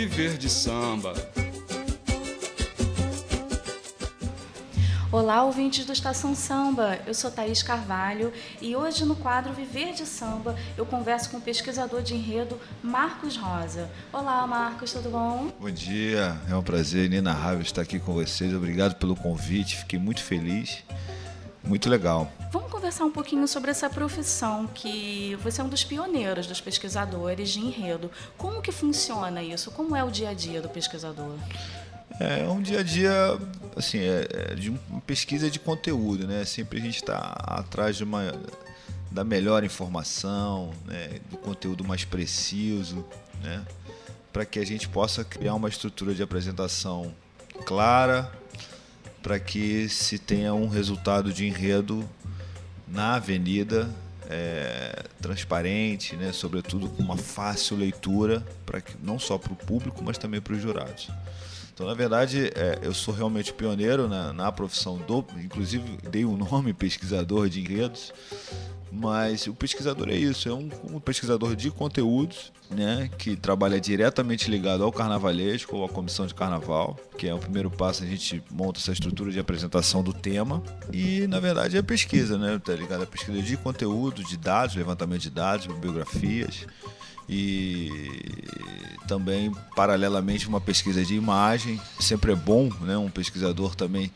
Viver de Samba. Olá, ouvintes do Estação Samba. Eu sou Thaís Carvalho e hoje no quadro Viver de Samba eu converso com o pesquisador de enredo Marcos Rosa. Olá, Marcos, tudo bom? Bom dia, é um prazer inenarrável estar aqui com vocês. Obrigado pelo convite, fiquei muito feliz. Muito legal. Vamos conversar um pouquinho sobre essa profissão que você é um dos pioneiros dos pesquisadores de enredo. Como que funciona isso? Como é o dia a dia do pesquisador? É um dia a dia, assim, é, é de uma pesquisa de conteúdo, né? Sempre a gente está atrás de uma da melhor informação, né? do conteúdo mais preciso, né? Para que a gente possa criar uma estrutura de apresentação clara, para que se tenha um resultado de enredo na avenida é, transparente, né? sobretudo com uma fácil leitura, para não só para o público, mas também para os jurados. Então, na verdade, é, eu sou realmente pioneiro na, na profissão do, inclusive dei o um nome pesquisador de enredos, mas o pesquisador é isso, é um, um, pesquisador de conteúdos, né, que trabalha diretamente ligado ao carnavalesco ou à comissão de carnaval, que é o primeiro passo a gente monta essa estrutura de apresentação do tema e na verdade é pesquisa, né, tá ligado? À pesquisa de conteúdo, de dados, levantamento de dados, bibliografias e também paralelamente uma pesquisa de imagem. Sempre é bom, né, um pesquisador também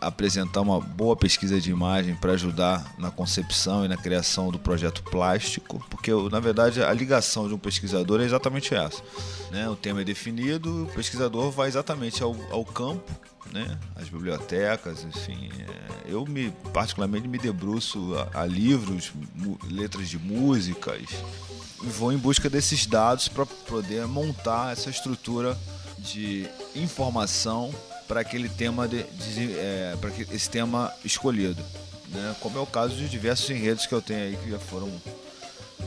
apresentar uma boa pesquisa de imagem para ajudar na concepção e na criação do projeto plástico, porque na verdade a ligação de um pesquisador é exatamente essa. Né? O tema é definido, o pesquisador vai exatamente ao, ao campo, né? as bibliotecas, enfim. É, eu me particularmente me debruço a, a livros, letras de músicas, e vou em busca desses dados para poder montar essa estrutura de informação para aquele tema de, de é, para esse tema escolhido, né? Como é o caso de diversos enredos que eu tenho aí que já foram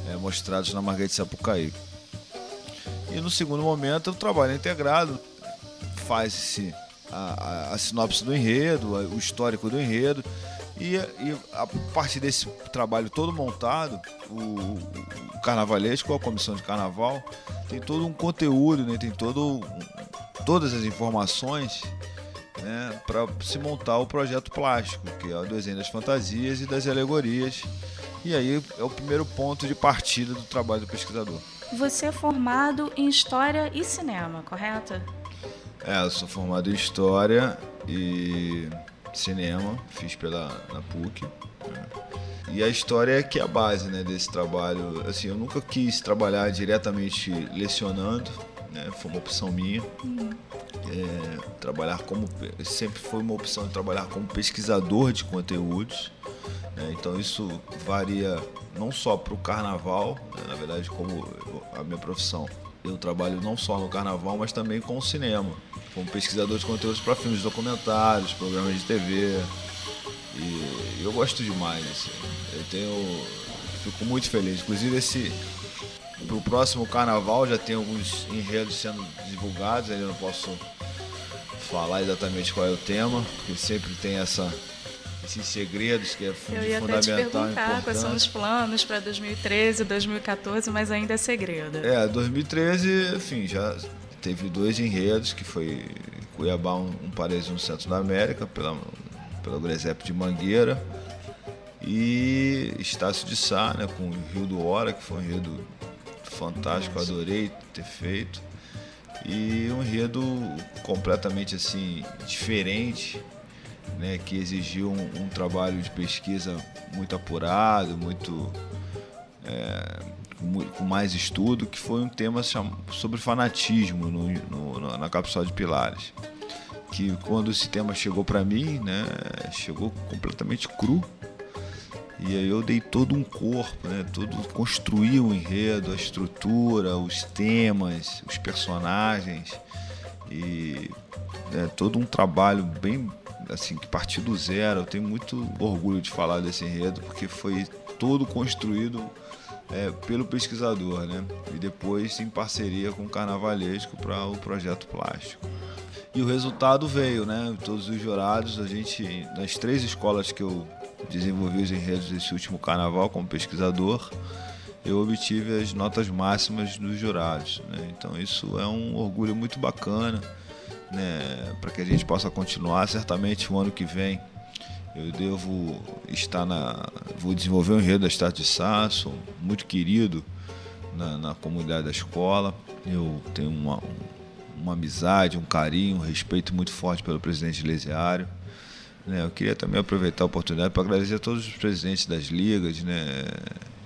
é, mostrados na Marguerite Sapucaí. E no segundo momento o trabalho é integrado, faz-se a, a, a sinopse do enredo, o histórico do enredo e, e, a partir desse trabalho todo montado, o, o carnavalesco, a comissão de carnaval, tem todo um conteúdo, né? tem todo, todas as informações né? para se montar o projeto plástico, que é o desenho das fantasias e das alegorias. E aí é o primeiro ponto de partida do trabalho do pesquisador. Você é formado em História e Cinema, correto? É, eu sou formado em História e cinema, fiz pela na PUC. Né? E a história é que é a base né, desse trabalho. Assim, eu nunca quis trabalhar diretamente lecionando, né, foi uma opção minha. Uhum. É, trabalhar como sempre foi uma opção de trabalhar como pesquisador de conteúdos. Né, então isso varia não só para o carnaval, né, na verdade como a minha profissão. Eu trabalho não só no carnaval, mas também com o cinema como pesquisador de conteúdos para filmes documentários, programas de TV. E eu gosto demais, assim. Eu tenho. Fico muito feliz. Inclusive esse. Pro próximo carnaval já tem alguns enredos sendo divulgados, ainda não posso falar exatamente qual é o tema, porque sempre tem essa esses segredos que é Eu ia fundamental. Até te perguntar quais são os planos para 2013, 2014, mas ainda é segredo. É, 2013, enfim, já teve dois enredos, que foi Cuiabá, um, um no centro da América, pela, pela Gresep de Mangueira, e Estácio de Sá, né, com o Rio do Hora, que foi um enredo fantástico, adorei ter feito. E um enredo completamente assim diferente, né, que exigiu um, um trabalho de pesquisa muito apurado, muito é, com mais estudo, que foi um tema sobre fanatismo no, no, na Capsula de Pilares. Que quando esse tema chegou para mim, né, chegou completamente cru. E aí eu dei todo um corpo, né, todo construí o um enredo, a estrutura, os temas, os personagens e né, todo um trabalho bem assim que partiu do zero. Eu tenho muito orgulho de falar desse enredo porque foi todo construído é, pelo pesquisador, né? E depois em parceria com o Carnavalesco para o projeto plástico. E o resultado veio, né? Todos os jurados, a gente, nas três escolas que eu desenvolvi os enredos desse último carnaval como pesquisador, eu obtive as notas máximas dos jurados. Né? Então isso é um orgulho muito bacana né? para que a gente possa continuar. Certamente o ano que vem eu devo estar na. Vou desenvolver um enredo da Estado de sou muito querido na, na comunidade da escola. Eu tenho uma, uma amizade, um carinho, um respeito muito forte pelo presidente Lesiário. Né? Eu queria também aproveitar a oportunidade para agradecer a todos os presidentes das ligas né?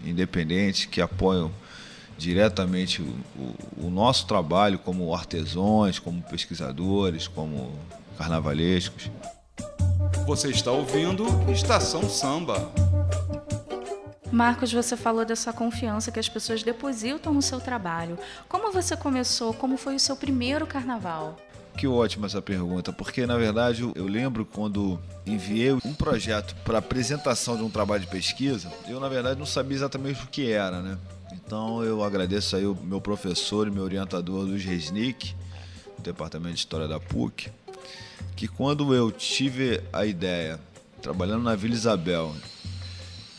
independentes que apoiam diretamente o, o, nosso trabalho como artesãos, como pesquisadores, como carnavalescos. Você está ouvindo Estação Samba. Marcos, você falou dessa confiança que as pessoas depositam no seu trabalho. Como você começou? Como foi o seu primeiro carnaval? Que ótima essa pergunta, porque na verdade eu lembro quando enviei um projeto para apresentação de um trabalho de pesquisa, eu na verdade não sabia exatamente o que era, né? Então eu agradeço aí o meu professor e meu orientador Luiz Resnick, do Departamento de História da PUC, que quando eu tive a ideia, trabalhando na Vila Isabel,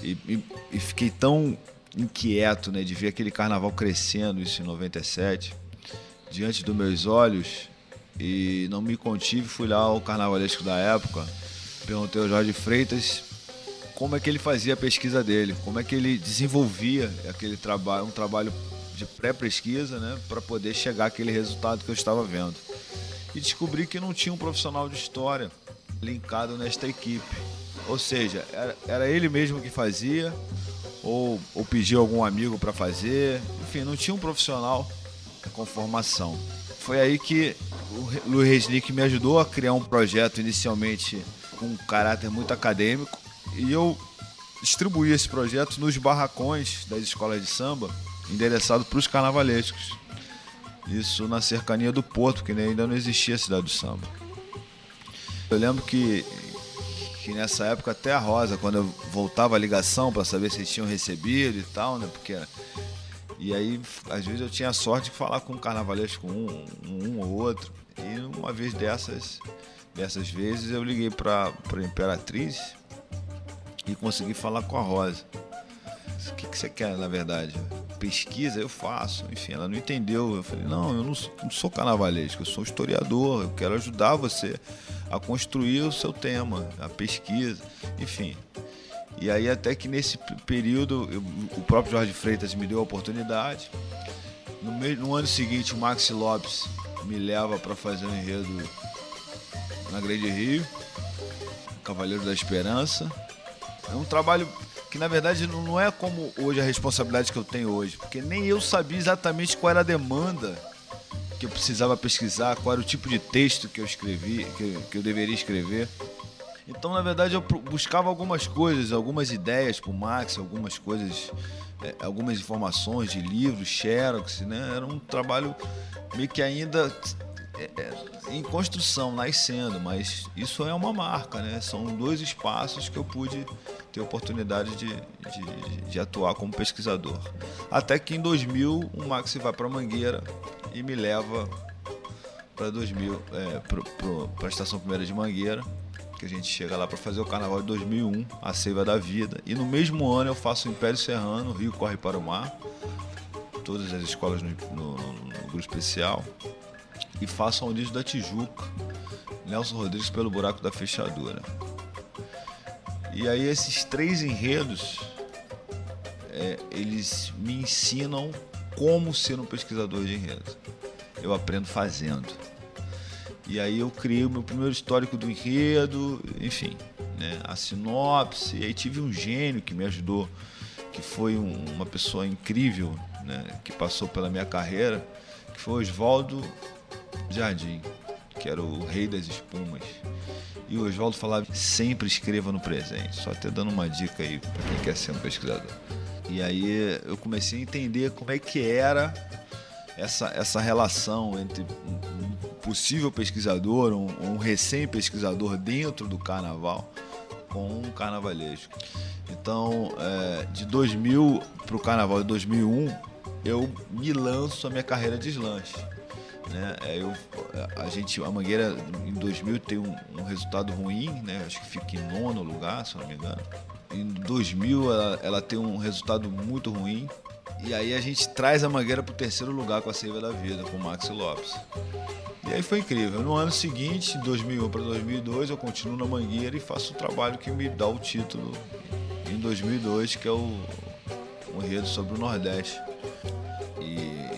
e, e, e fiquei tão inquieto né, de ver aquele carnaval crescendo, isso em 97, diante dos meus olhos, e não me contive, fui lá ao carnavalesco da época, perguntei ao Jorge Freitas como é que ele fazia a pesquisa dele, como é que ele desenvolvia aquele trabalho, um trabalho de pré-pesquisa, né, para poder chegar àquele resultado que eu estava vendo. E descobri que não tinha um profissional de história linkado nesta equipe. Ou seja, era, era ele mesmo que fazia, ou, ou pedia algum amigo para fazer, enfim, não tinha um profissional com formação. Foi aí que o Luiz Resnick me ajudou a criar um projeto inicialmente com um caráter muito acadêmico e eu distribuí esse projeto nos barracões das escolas de samba, endereçado para os carnavalescos. Isso na cercania do Porto, que ainda não existia a cidade do samba. Eu lembro que, que nessa época até a Rosa, quando eu voltava a ligação para saber se eles tinham recebido e tal, né? Porque e aí, às vezes eu tinha a sorte de falar com um carnavalesco, um, um ou outro. E uma vez dessas, dessas vezes eu liguei para a Imperatriz e consegui falar com a Rosa. O que, que você quer, na verdade? Pesquisa, eu faço. Enfim, ela não entendeu. Eu falei, não, eu não sou, não sou carnavalesco, eu sou historiador, eu quero ajudar você a construir o seu tema, a pesquisa, enfim. E aí até que nesse período eu, o próprio Jorge Freitas me deu a oportunidade. No, no ano seguinte o Maxi Lopes me leva para fazer um enredo na Grande Rio, Cavaleiro da Esperança. É um trabalho que na verdade não é como hoje a responsabilidade que eu tenho hoje, porque nem eu sabia exatamente qual era a demanda que eu precisava pesquisar, qual era o tipo de texto que eu escrevi, que, que eu deveria escrever. Então, na verdade, eu buscava algumas coisas, algumas ideias para o Max, algumas coisas, é, algumas informações de livros, xerox, né? Era um trabalho meio que ainda é, é, em construção, nascendo, mas isso é uma marca, né? São dois espaços que eu pude ter oportunidade de, de, de atuar como pesquisador. Até que em 2000 o Max vai para Mangueira e me leva para 2000, é, para a estação primeira de Mangueira que a gente chega lá para fazer o carnaval de 2001, a Seiva da Vida. E no mesmo ano eu faço o Império Serrano, Rio Corre para o Mar, todas as escolas no, no, no grupo especial. E faço a Unísio da Tijuca, Nelson Rodrigues pelo Buraco da Fechadura. E aí esses três enredos, é, eles me ensinam como ser um pesquisador de enredos. Eu aprendo fazendo. E aí eu criei o meu primeiro histórico do enredo, enfim, né, a sinopse. E aí tive um gênio que me ajudou, que foi um, uma pessoa incrível, né, que passou pela minha carreira, que foi Oswaldo Jardim, que era o rei das espumas. E o Oswaldo falava sempre escreva no presente, só até dando uma dica aí para quem quer ser um pesquisador. E aí eu comecei a entender como é que era essa, essa relação entre possível pesquisador, um, um recém-pesquisador dentro do carnaval com um carnavalesco. Então, é, de 2000 para o carnaval de 2001, eu me lanço a minha carreira de deslanche. Né? É, eu, a gente, a Mangueira em 2000 tem um, um, resultado ruim, né? acho que fica em nono lugar, se não me engano. Em 2000 ela, ela tem um resultado muito ruim E aí a gente traz a Mangueira para o terceiro lugar com a Seiva da Vida, com o Max Lopes. E aí foi incrível. No ano seguinte, 2001 para 2002, eu continuo na Mangueira e faço o trabalho que me dá o título em 2002, que é o um enredo sobre o Nordeste.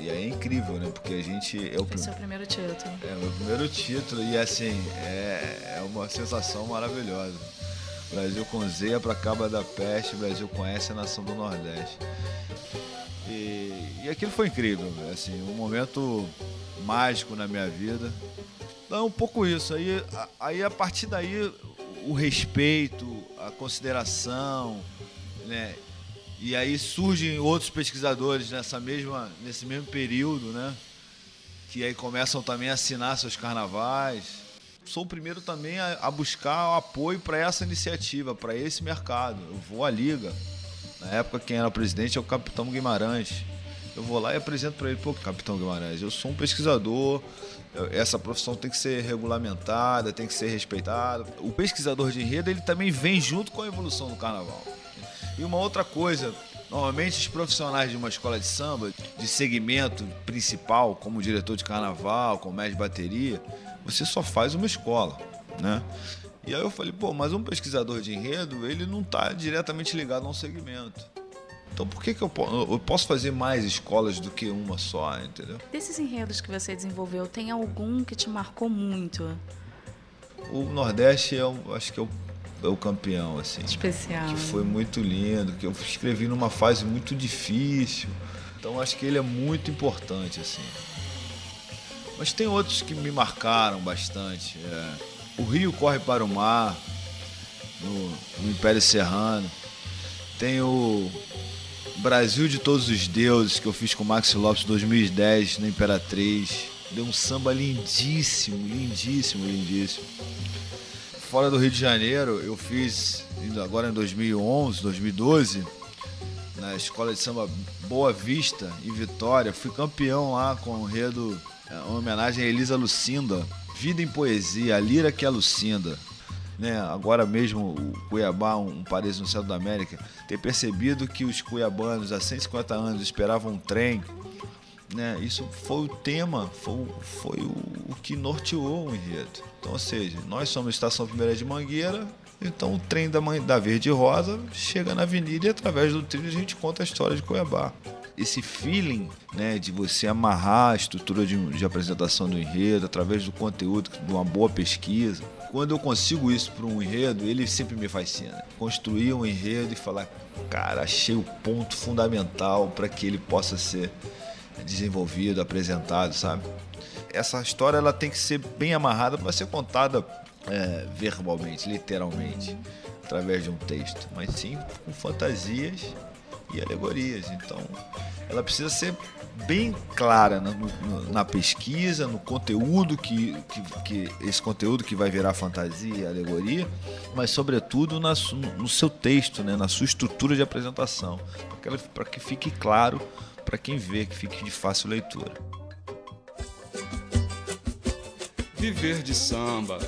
E, e é incrível, né? Porque a gente. É o, Foi seu primeiro título. É o meu primeiro título e assim, é, é uma sensação maravilhosa. Brasil com Zeia para Caba da Peste, Brasil conhece a nação do Nordeste. E, e aquilo foi incrível, assim, um momento mágico na minha vida. Então é um pouco isso. Aí, aí a partir daí o respeito, a consideração, né? E aí surgem outros pesquisadores nessa mesma, nesse mesmo período, né? Que aí começam também a assinar seus carnavais. Sou o primeiro também a, a buscar apoio para essa iniciativa, para esse mercado. Eu vou à liga. Na época quem era presidente é o Capitão Guimarães. Eu vou lá e apresento para ele, pô, Capitão Guimarães, eu sou um pesquisador, essa profissão tem que ser regulamentada, tem que ser respeitada. O pesquisador de enredo ele também vem junto com a evolução do carnaval. E uma outra coisa, normalmente os profissionais de uma escola de samba, de segmento principal, como diretor de carnaval, como mestre de bateria, você só faz uma escola, né? E aí eu falei, pô, mas um pesquisador de enredo, ele não está diretamente ligado a um segmento. Então por que, que eu, eu, posso fazer mais escolas do que uma só, entendeu? Desses enredos que você desenvolveu, tem algum que te marcou muito? O Nordeste, é, acho que é o o campeão, assim. Especial. Que foi muito lindo, que eu escrevi numa fase muito difícil. Então acho que ele é muito importante, assim. Mas tem outros que me marcaram bastante. É, o Rio Corre para o Mar, no, no Império Serrano. Tem o Brasil de Todos os Deuses, que eu fiz com o Max Lopes em 2010 na Imperatriz. Deu um samba lindíssimo, lindíssimo, lindíssimo fora do Rio de Janeiro, eu fiz agora em 2011, 2012, na escola de samba Boa Vista, em Vitória. Fui campeão lá com o enredo, é, uma homenagem a Elisa Lucinda. Vida em Poesia, a lira que é Lucinda. Né, agora mesmo o Cuiabá, um país no centro da América, ter percebido que os cuiabanos há 150 anos esperavam um trem né? Isso foi o tema, foi, foi o, o, que norteou o enredo. Então, ou seja, nós somos Estação Primeira de Mangueira, então o trem da, da Verde Rosa chega na avenida e através do trilho a gente conta a história de Cuiabá. Esse feeling né, de você amarrar a estrutura de, de apresentação do enredo através do conteúdo, de uma boa pesquisa. Quando eu consigo isso para um enredo, ele sempre me fascina. Construir um enredo e falar, cara, achei o ponto fundamental para que ele possa ser desenvolvido, apresentado, sabe? Essa história ela tem que ser bem amarrada para ser contada é, verbalmente, literalmente, através de um texto, mas sim com fantasias e alegorias. Então, ela precisa ser bem clara na, na pesquisa, no conteúdo que, que, que, esse conteúdo que vai virar fantasia e alegoria, mas sobretudo na, no seu texto, né, na sua estrutura de apresentação, para que fique claro para quem vê, que fique de fácil leitura. Viver de samba